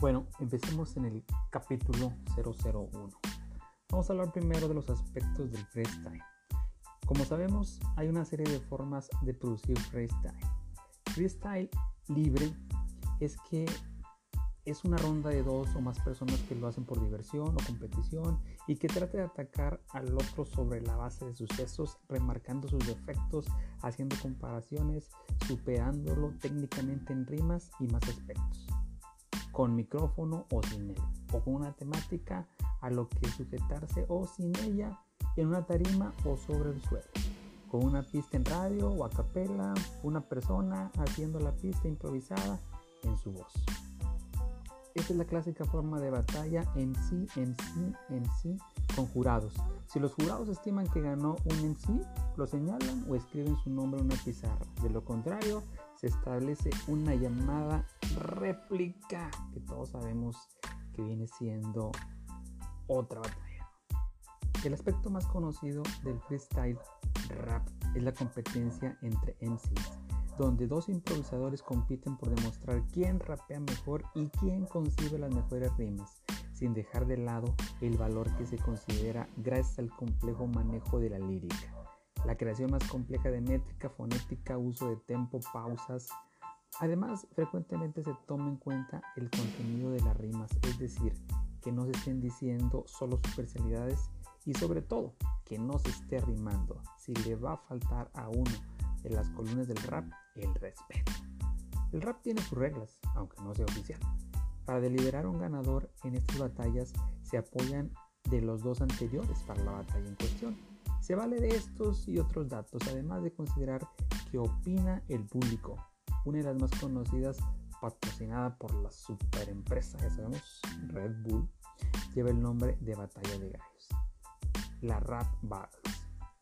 Bueno, empecemos en el capítulo 001. Vamos a hablar primero de los aspectos del freestyle. Como sabemos, hay una serie de formas de producir freestyle. Freestyle libre es que es una ronda de dos o más personas que lo hacen por diversión o competición y que trata de atacar al otro sobre la base de sucesos, remarcando sus defectos, haciendo comparaciones, superándolo técnicamente en rimas y más aspectos, con micrófono o sin él, o con una temática a lo que sujetarse o sin ella en una tarima o sobre el suelo, con una pista en radio o a capela, una persona haciendo la pista improvisada en su voz. Esta es la clásica forma de batalla en sí, en sí, en sí, con jurados. Si los jurados estiman que ganó un en sí, lo señalan o escriben su nombre en una pizarra. De lo contrario, se establece una llamada réplica, que todos sabemos que viene siendo otra batalla. El aspecto más conocido del freestyle rap es la competencia entre MCs donde dos improvisadores compiten por demostrar quién rapea mejor y quién concibe las mejores rimas, sin dejar de lado el valor que se considera gracias al complejo manejo de la lírica, la creación más compleja de métrica, fonética, uso de tempo, pausas. Además, frecuentemente se toma en cuenta el contenido de las rimas, es decir, que no se estén diciendo solo supercialidades y sobre todo que no se esté rimando. Si le va a faltar a uno en las columnas del rap el respeto. El rap tiene sus reglas, aunque no sea oficial. Para deliberar un ganador en estas batallas se apoyan de los dos anteriores para la batalla en cuestión. Se vale de estos y otros datos, además de considerar qué opina el público. Una de las más conocidas, patrocinada por la superempresa, ya sabemos, Red Bull, lleva el nombre de Batalla de Gallos. La Rap Battle.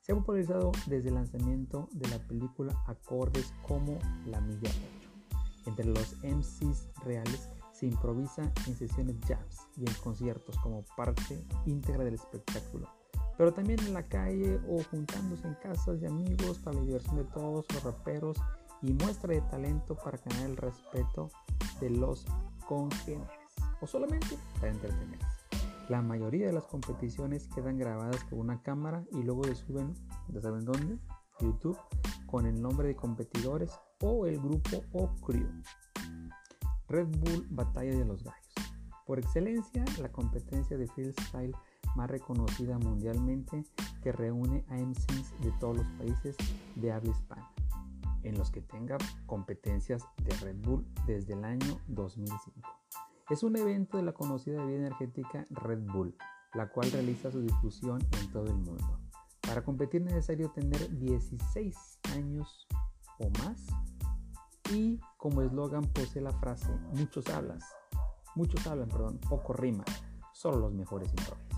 Se ha popularizado desde el lanzamiento de la película acordes como La Milla 8. Entre los MCs reales se improvisa en sesiones jams y en conciertos como parte íntegra del espectáculo, pero también en la calle o juntándose en casas de amigos para la diversión de todos los raperos y muestra de talento para ganar el respeto de los congéneres o solamente para entretenerse. La mayoría de las competiciones quedan grabadas con una cámara y luego se suben, ya saben dónde, YouTube, con el nombre de competidores o el grupo o crew. Red Bull Batalla de los Gallos. Por excelencia, la competencia de freestyle más reconocida mundialmente que reúne a MCs de todos los países de habla hispana, en los que tenga competencias de Red Bull desde el año 2005. Es un evento de la conocida bebida energética Red Bull, la cual realiza su difusión en todo el mundo. Para competir es necesario tener 16 años o más y como eslogan posee la frase muchos hablas, muchos hablan, perdón, poco rima, solo los mejores improvisan.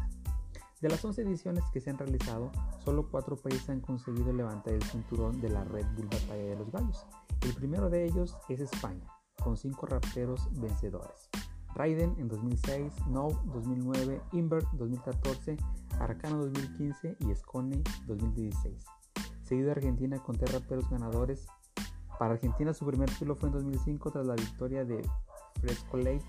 De las 11 ediciones que se han realizado, solo 4 países han conseguido levantar el cinturón de la Red Bull Batalla de los Gallos. El primero de ellos es España, con 5 raperos vencedores. Raiden en 2006, No 2009, Invert 2014, Arcano 2015 y Scone 2016. Seguido Argentina con tres raperos ganadores. Para Argentina su primer título fue en 2005 tras la victoria de Fresco Late,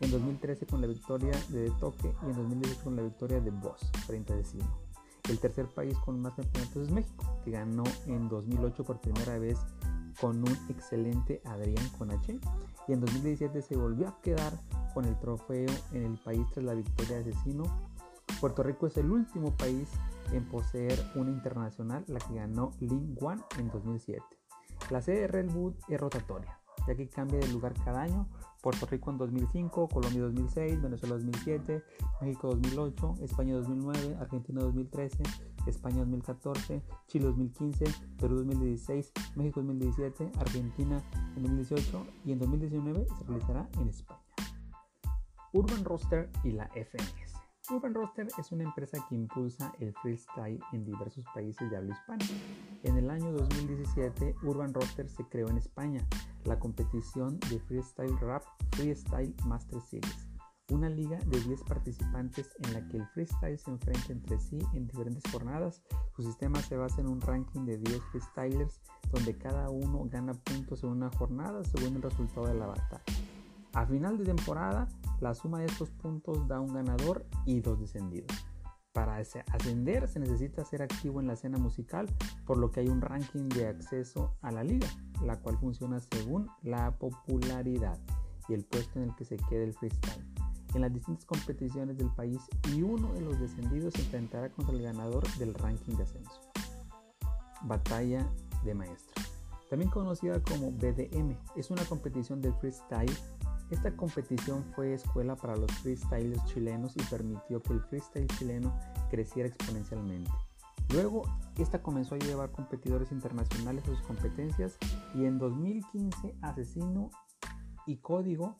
en 2013 con la victoria de Toque y en 2018 con la victoria de Boss frente a Decimo. El tercer país con más campeonatos es México, que ganó en 2008 por primera vez con un excelente Adrián Conache y en 2017 se volvió a quedar con el trofeo en el país tras la victoria de Asesino. Puerto Rico es el último país en poseer una internacional, la que ganó Lin Wan en 2007. La sede de Red Bull es rotatoria, ya que cambia de lugar cada año. Puerto Rico en 2005, Colombia 2006, Venezuela 2007, México 2008, España 2009, Argentina 2013, España 2014, Chile 2015, Perú 2016, México 2017, Argentina en 2018 y en 2019 se realizará en España. Urban Roster y la FNS. Urban Roster es una empresa que impulsa el freestyle en diversos países de habla hispana. En el año 2017, Urban Roster se creó en España, la competición de freestyle rap Freestyle Master Series una liga de 10 participantes en la que el freestyle se enfrenta entre sí en diferentes jornadas. Su sistema se basa en un ranking de 10 freestylers donde cada uno gana puntos en una jornada según el resultado de la batalla. A final de temporada, la suma de estos puntos da un ganador y dos descendidos. Para ascender se necesita ser activo en la escena musical, por lo que hay un ranking de acceso a la liga, la cual funciona según la popularidad y el puesto en el que se quede el freestyle en las distintas competiciones del país y uno de los descendidos se enfrentará contra el ganador del ranking de ascenso. Batalla de Maestros. También conocida como BDM, es una competición del freestyle. Esta competición fue escuela para los freestylers chilenos y permitió que el freestyle chileno creciera exponencialmente. Luego, esta comenzó a llevar competidores internacionales a sus competencias y en 2015 Asesino y Código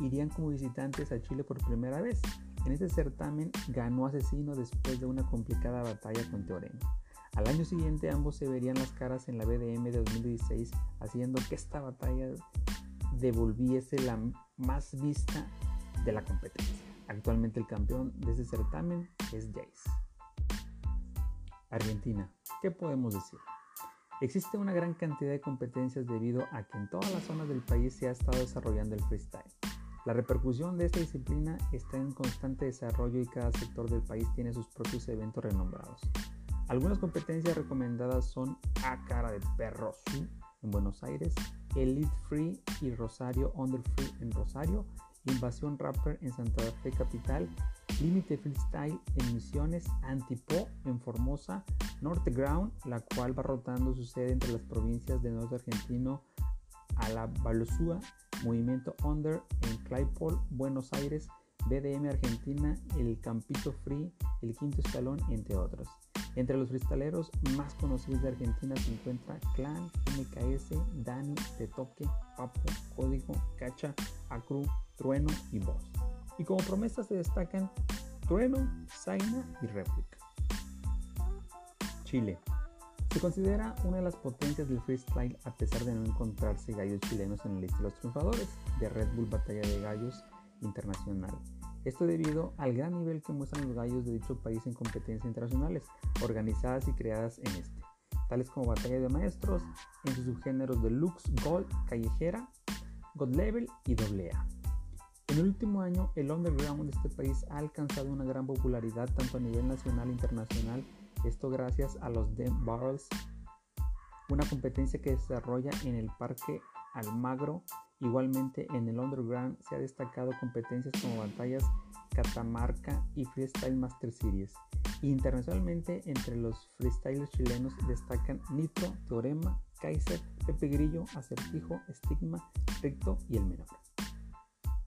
irían como visitantes a Chile por primera vez. En este certamen ganó Asesino después de una complicada batalla con Teorema. Al año siguiente ambos se verían las caras en la BDM de 2016, haciendo que esta batalla devolviese la más vista de la competencia. Actualmente el campeón de ese certamen es Jace. Argentina, ¿qué podemos decir? Existe una gran cantidad de competencias debido a que en todas las zonas del país se ha estado desarrollando el freestyle. La repercusión de esta disciplina está en constante desarrollo y cada sector del país tiene sus propios eventos renombrados. Algunas competencias recomendadas son A Cara de Perro en Buenos Aires, Elite Free y Rosario Under Free en Rosario, Invasión Rapper en Santa Fe Capital, Límite Freestyle en Misiones, Antipo en Formosa, Norte Ground, la cual va rotando su sede entre las provincias de Norte Argentino a la Balosúa, Movimiento Under en Claypole, Buenos Aires, BDM Argentina, el Campito Free, el Quinto Escalón, entre otros. Entre los freestaleros más conocidos de Argentina se encuentra Clan, MKS, Dani, Tetoque, Papo, Código, Cacha, Acru, Trueno y Voz. Y como promesas se destacan Trueno, Zaina y Réplica. Chile. Se considera una de las potencias del freestyle a pesar de no encontrarse gallos chilenos en la lista de los triunfadores de Red Bull Batalla de Gallos Internacional. Esto debido al gran nivel que muestran los gallos de dicho país en competencias internacionales, organizadas y creadas en este, tales como Batalla de Maestros, en sus subgéneros Deluxe, Gold, Callejera, God Level y AA. En el último año, el underground de este país ha alcanzado una gran popularidad tanto a nivel nacional e internacional esto gracias a los Dem Barrels, una competencia que se desarrolla en el Parque Almagro. Igualmente en el Underground se ha destacado competencias como batallas Catamarca y Freestyle Master Series. Internacionalmente entre los freestylers chilenos destacan Nitro, Teorema, Kaiser, Pepe Grillo, Acertijo, Estigma, Recto y El Menor.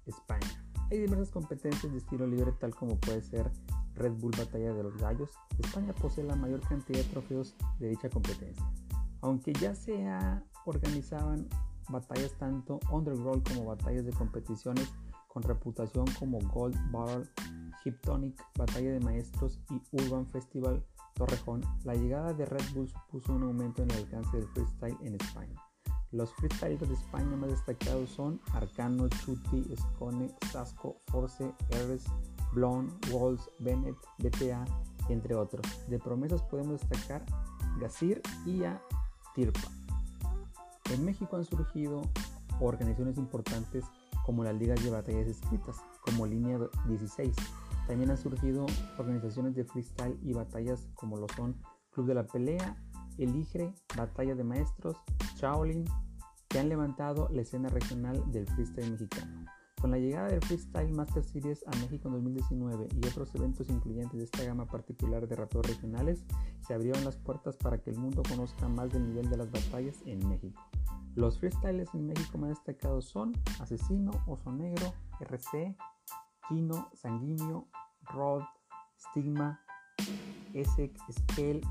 España. Hay diversas competencias de estilo libre tal como puede ser Red Bull Batalla de los Gallos, España posee la mayor cantidad de trofeos de dicha competencia. Aunque ya se organizaban batallas tanto underground como batallas de competiciones con reputación como Gold Barrel, Hiptonic, Batalla de Maestros y Urban Festival Torrejón, la llegada de Red Bull supuso un aumento en el alcance del freestyle en España. Los freestylers de España más destacados son Arcano, Chuti, Scone, Sasco, Force, Eres, Blonde, Walls, Bennett, BTA, entre otros. De promesas podemos destacar Gazir y a Tirpa. En México han surgido organizaciones importantes como las ligas de batallas escritas, como Línea 16. También han surgido organizaciones de freestyle y batallas como lo son Club de la Pelea, Eligre, Batalla de Maestros, Shaolin, que han levantado la escena regional del freestyle mexicano. Con la llegada del Freestyle Master Series a México en 2019 y otros eventos incluyentes de esta gama particular de raperos regionales, se abrieron las puertas para que el mundo conozca más del nivel de las batallas en México. Los freestyles en México más destacados son Asesino, Oso Negro, RC, Kino, Sanguíneo, Rod, Stigma, Esec, Scale.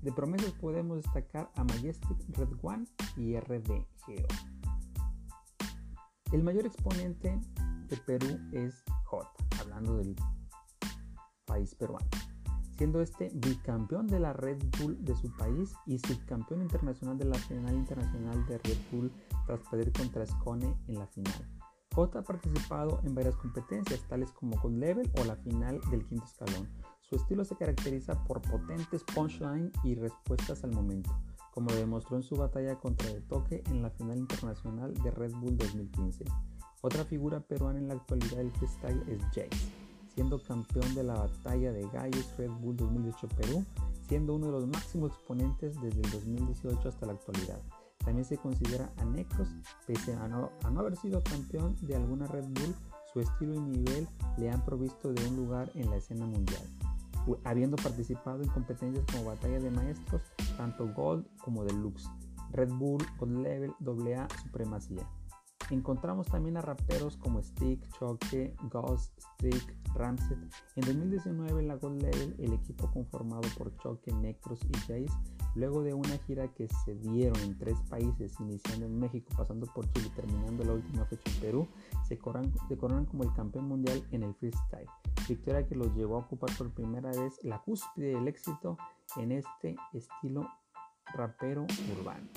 De promesas podemos destacar a Majestic, Red One y RDGO. El mayor exponente de Perú es J, hablando del país peruano, siendo este bicampeón de la Red Bull de su país y subcampeón internacional de la final internacional de Red Bull tras perder contra Scone en la final. J ha participado en varias competencias, tales como Gold Level o la final del quinto escalón. Su estilo se caracteriza por potentes punchline y respuestas al momento como lo demostró en su batalla contra el toque en la final internacional de Red Bull 2015. Otra figura peruana en la actualidad del freestyle es Jace, siendo campeón de la batalla de gallos Red Bull 2018 Perú, siendo uno de los máximos exponentes desde el 2018 hasta la actualidad. También se considera a pese a no, haber sido campeón de alguna Red Bull, su estilo y nivel le han provisto de un lugar en la escena mundial, habiendo participado en competencias como Batalla de Maestros, tanto Gold como Deluxe, Red Bull, Gold Level, AA, Supremacía. Encontramos también a raperos como Stick, Choque, Ghost, Stick, Ramset. En 2019 en la Gold Level el equipo conformado por Choque, Necros y Jace, luego de una gira que se dieron en tres países, iniciando en México, pasando por Chile y terminando la última fecha en Perú, se coronan, como el campeón mundial en el freestyle. Victoria que los llevó a ocupar por primera vez la cúspide del éxito en este estilo rapero urbano.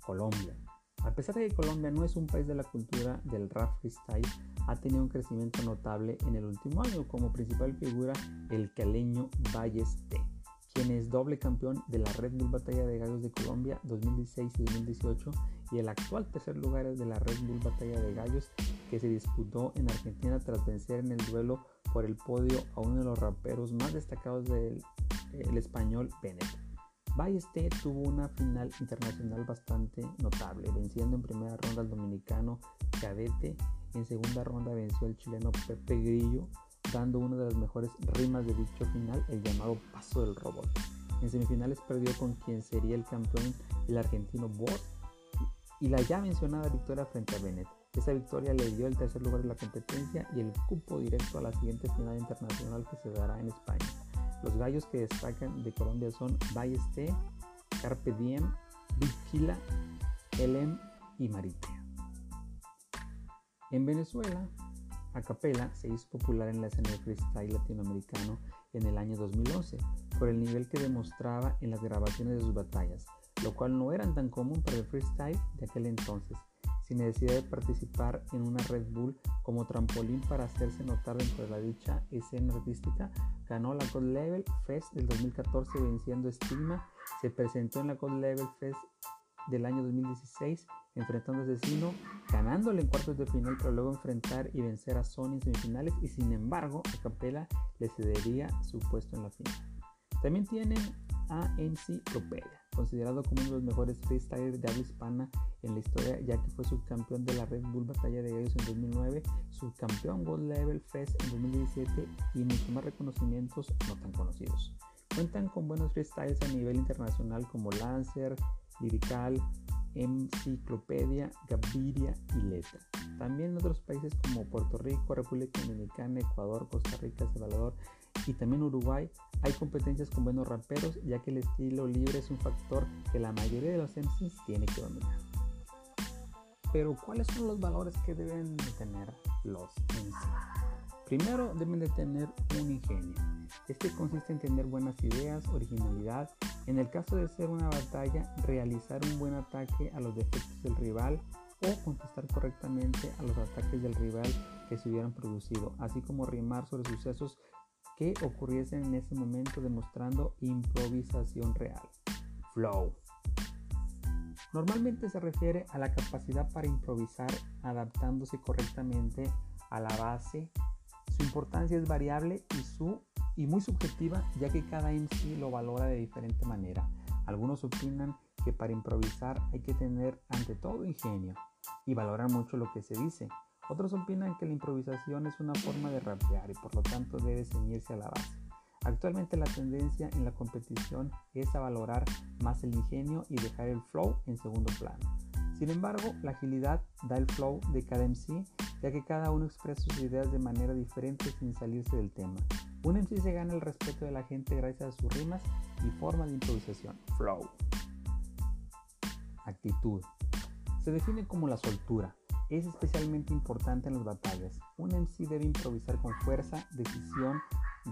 Colombia. A pesar de que Colombia no es un país de la cultura del rap freestyle, ha tenido un crecimiento notable en el último año, como principal figura el caleño Balleste, quien es doble campeón de la Red Bull Batalla de Gallos de Colombia 2016 y 2018 y el actual tercer lugar es de la Red Bull Batalla de Gallos que se disputó en Argentina tras vencer en el duelo por el podio a uno de los raperos más destacados del español Bennett. Ballester tuvo una final internacional bastante notable, venciendo en primera ronda al dominicano Cadete, en segunda ronda venció al chileno Pepe Grillo, dando una de las mejores rimas de dicho final, el llamado Paso del Robot. En semifinales perdió con quien sería el campeón, el argentino Bot, y la ya mencionada victoria frente a Bennett. Esa victoria le dio el tercer lugar de la competencia y el cupo directo a la siguiente final internacional que se dará en España. Los gallos que destacan de Colombia son Balleste, Carpe Diem, Viquila, Elem y Maritea. En Venezuela, Acapella se hizo popular en la escena de freestyle latinoamericano en el año 2011 por el nivel que demostraba en las grabaciones de sus batallas, lo cual no era tan común para el freestyle de aquel entonces sin necesidad de participar en una Red Bull como trampolín para hacerse notar dentro de la dicha escena artística, ganó la God Level Fest del 2014 venciendo Stigma, se presentó en la God Level Fest del año 2016 enfrentando a Asesino, ganándole en cuartos de final para luego enfrentar y vencer a Sony en semifinales y sin embargo a Capela le cedería su puesto en la final. También tienen a MC considerado como uno de los mejores freestylers de habla hispana en la historia, ya que fue subcampeón de la Red Bull Batalla de Gallos en 2009, subcampeón Gold Level Fest en 2017 y muchos más reconocimientos no tan conocidos. Cuentan con buenos freestyles a nivel internacional como Lancer, Lirical, Enciclopedia, Gaviria y Letra. También en otros países como Puerto Rico, República Dominicana, Ecuador, Costa Rica, Salvador y también Uruguay hay competencias con buenos raperos ya que el estilo libre es un factor que la mayoría de los MCs tiene que dominar. Pero ¿cuáles son los valores que deben de tener los MCs? Primero deben de tener un ingenio. Este consiste en tener buenas ideas, originalidad. En el caso de ser una batalla, realizar un buen ataque a los defectos del rival o contestar correctamente a los ataques del rival que se hubieran producido, así como rimar sobre sucesos que ocurriesen en ese momento demostrando improvisación real. Flow. Normalmente se refiere a la capacidad para improvisar adaptándose correctamente a la base. Su importancia es variable y, su, y muy subjetiva ya que cada MC lo valora de diferente manera. Algunos opinan que para improvisar hay que tener ante todo ingenio y valorar mucho lo que se dice, otros opinan que la improvisación es una forma de rapear y por lo tanto debe ceñirse a la base. Actualmente la tendencia en la competición es a valorar más el ingenio y dejar el flow en segundo plano. Sin embargo, la agilidad da el flow de cada MC, ya que cada uno expresa sus ideas de manera diferente sin salirse del tema. Un MC se gana el respeto de la gente gracias a sus rimas y forma de improvisación. Flow. Actitud. Se define como la soltura, es especialmente importante en las batallas. Un MC debe improvisar con fuerza, decisión,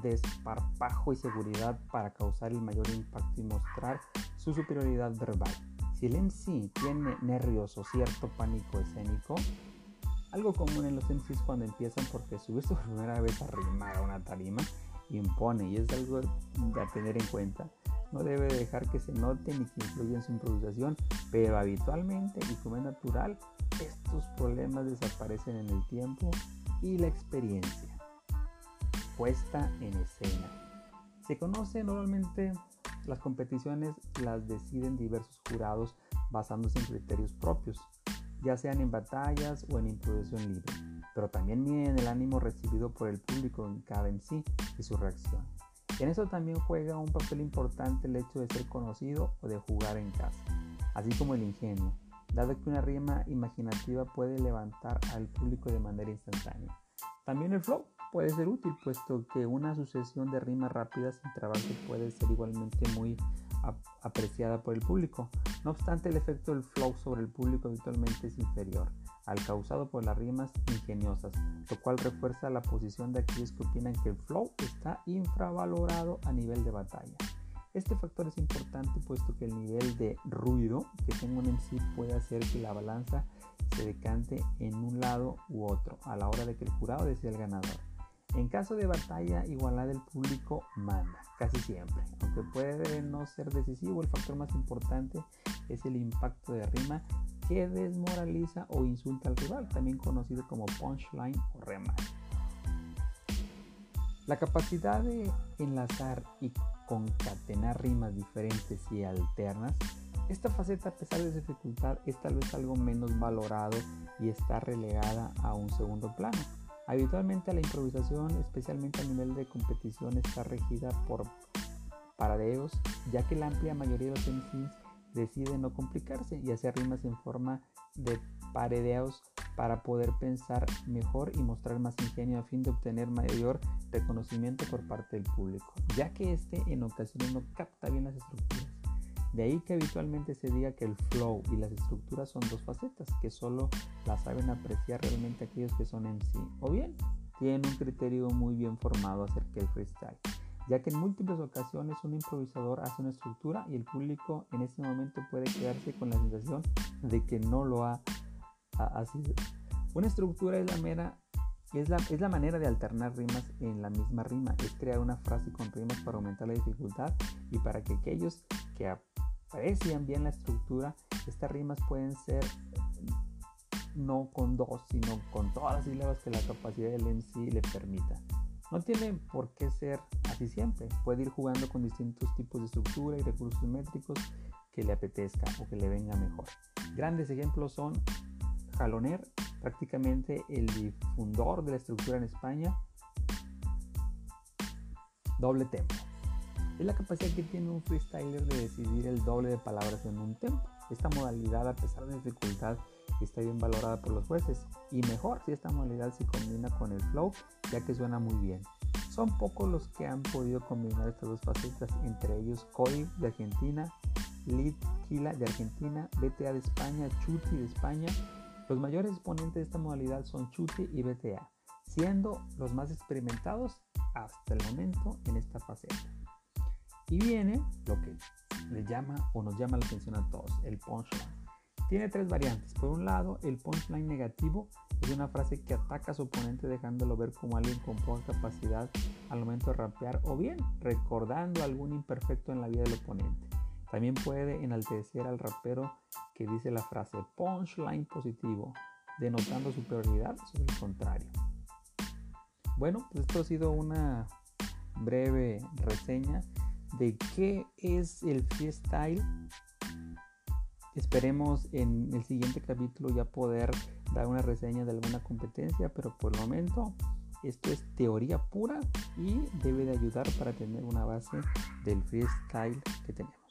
desparpajo y seguridad para causar el mayor impacto y mostrar su superioridad verbal. Si el MC tiene nervios o cierto pánico escénico, algo común en los MCs cuando empiezan porque subirse por primera vez a rimar a una tarima impone y es algo a tener en cuenta. No debe dejar que se note ni que influya en su improvisación, pero habitualmente y como es natural, esto estos problemas desaparecen en el tiempo y la experiencia. Puesta en escena. Se conoce normalmente las competiciones las deciden diversos jurados basándose en criterios propios, ya sean en batallas o en improvisación libre, pero también miden el ánimo recibido por el público en cada en sí y su reacción. En eso también juega un papel importante el hecho de ser conocido o de jugar en casa, así como el ingenio, dado que una rima imaginativa puede levantar al público de manera instantánea. También el flow puede ser útil, puesto que una sucesión de rimas rápidas sin trabarse puede ser igualmente muy apreciada por el público. No obstante, el efecto del flow sobre el público habitualmente es inferior al causado por las rimas ingeniosas, lo cual refuerza la posición de aquellos que opinan que el flow está infravalorado a nivel de batalla. Este factor es importante puesto que el nivel de ruido que tenga un MC puede hacer que la balanza se decante en un lado u otro a la hora de que el jurado decida el ganador. En caso de batalla igualada el público manda, casi siempre. Aunque puede no ser decisivo, el factor más importante es el impacto de rima que desmoraliza o insulta al rival, también conocido como punchline o remate. La capacidad de enlazar y concatenar rimas diferentes y alternas, esta faceta a pesar de su dificultad es tal vez algo menos valorado y está relegada a un segundo plano. Habitualmente la improvisación, especialmente a nivel de competición, está regida por paradeos, ya que la amplia mayoría de los MCs deciden no complicarse y hacer rimas en forma de paredeos para poder pensar mejor y mostrar más ingenio a fin de obtener mayor reconocimiento por parte del público, ya que este en ocasiones no capta bien las estructuras. De ahí que habitualmente se diga que el flow y las estructuras son dos facetas, que solo las saben apreciar realmente aquellos que son en sí, o bien tienen un criterio muy bien formado acerca del freestyle, ya que en múltiples ocasiones un improvisador hace una estructura y el público en ese momento puede quedarse con la sensación de que no lo ha Así, una estructura es la, mera, es, la, es la manera de alternar rimas en la misma rima, es crear una frase con rimas para aumentar la dificultad y para que aquellos que aprecian bien la estructura, estas rimas pueden ser no con dos, sino con todas las sílabas que la capacidad del MC le permita. No tiene por qué ser así siempre, puede ir jugando con distintos tipos de estructura y recursos métricos que le apetezca o que le venga mejor. Grandes ejemplos son Jaloner, prácticamente el difundor de la estructura en España. Doble tempo. Es la capacidad que tiene un freestyler de decidir el doble de palabras en un tempo. Esta modalidad, a pesar de dificultad, está bien valorada por los jueces y mejor si esta modalidad se combina con el flow, ya que suena muy bien. Son pocos los que han podido combinar estas dos facetas, entre ellos Cody de Argentina, Lid Kila de Argentina, BTA de España, Chuti de España los mayores exponentes de esta modalidad son Chute y BTA, siendo los más experimentados hasta el momento en esta faceta. Y viene lo que le llama o nos llama la atención a todos, el punchline. Tiene tres variantes. Por un lado, el punchline negativo es una frase que ataca a su oponente dejándolo ver como alguien con poca capacidad al momento de rapear o bien recordando algún imperfecto en la vida del oponente. También puede enaltecer al rapero que dice la frase punchline positivo, denotando superioridad sobre el contrario. Bueno, pues esto ha sido una breve reseña de qué es el freestyle. Esperemos en el siguiente capítulo ya poder dar una reseña de alguna competencia, pero por el momento esto es teoría pura y debe de ayudar para tener una base del freestyle que tenemos.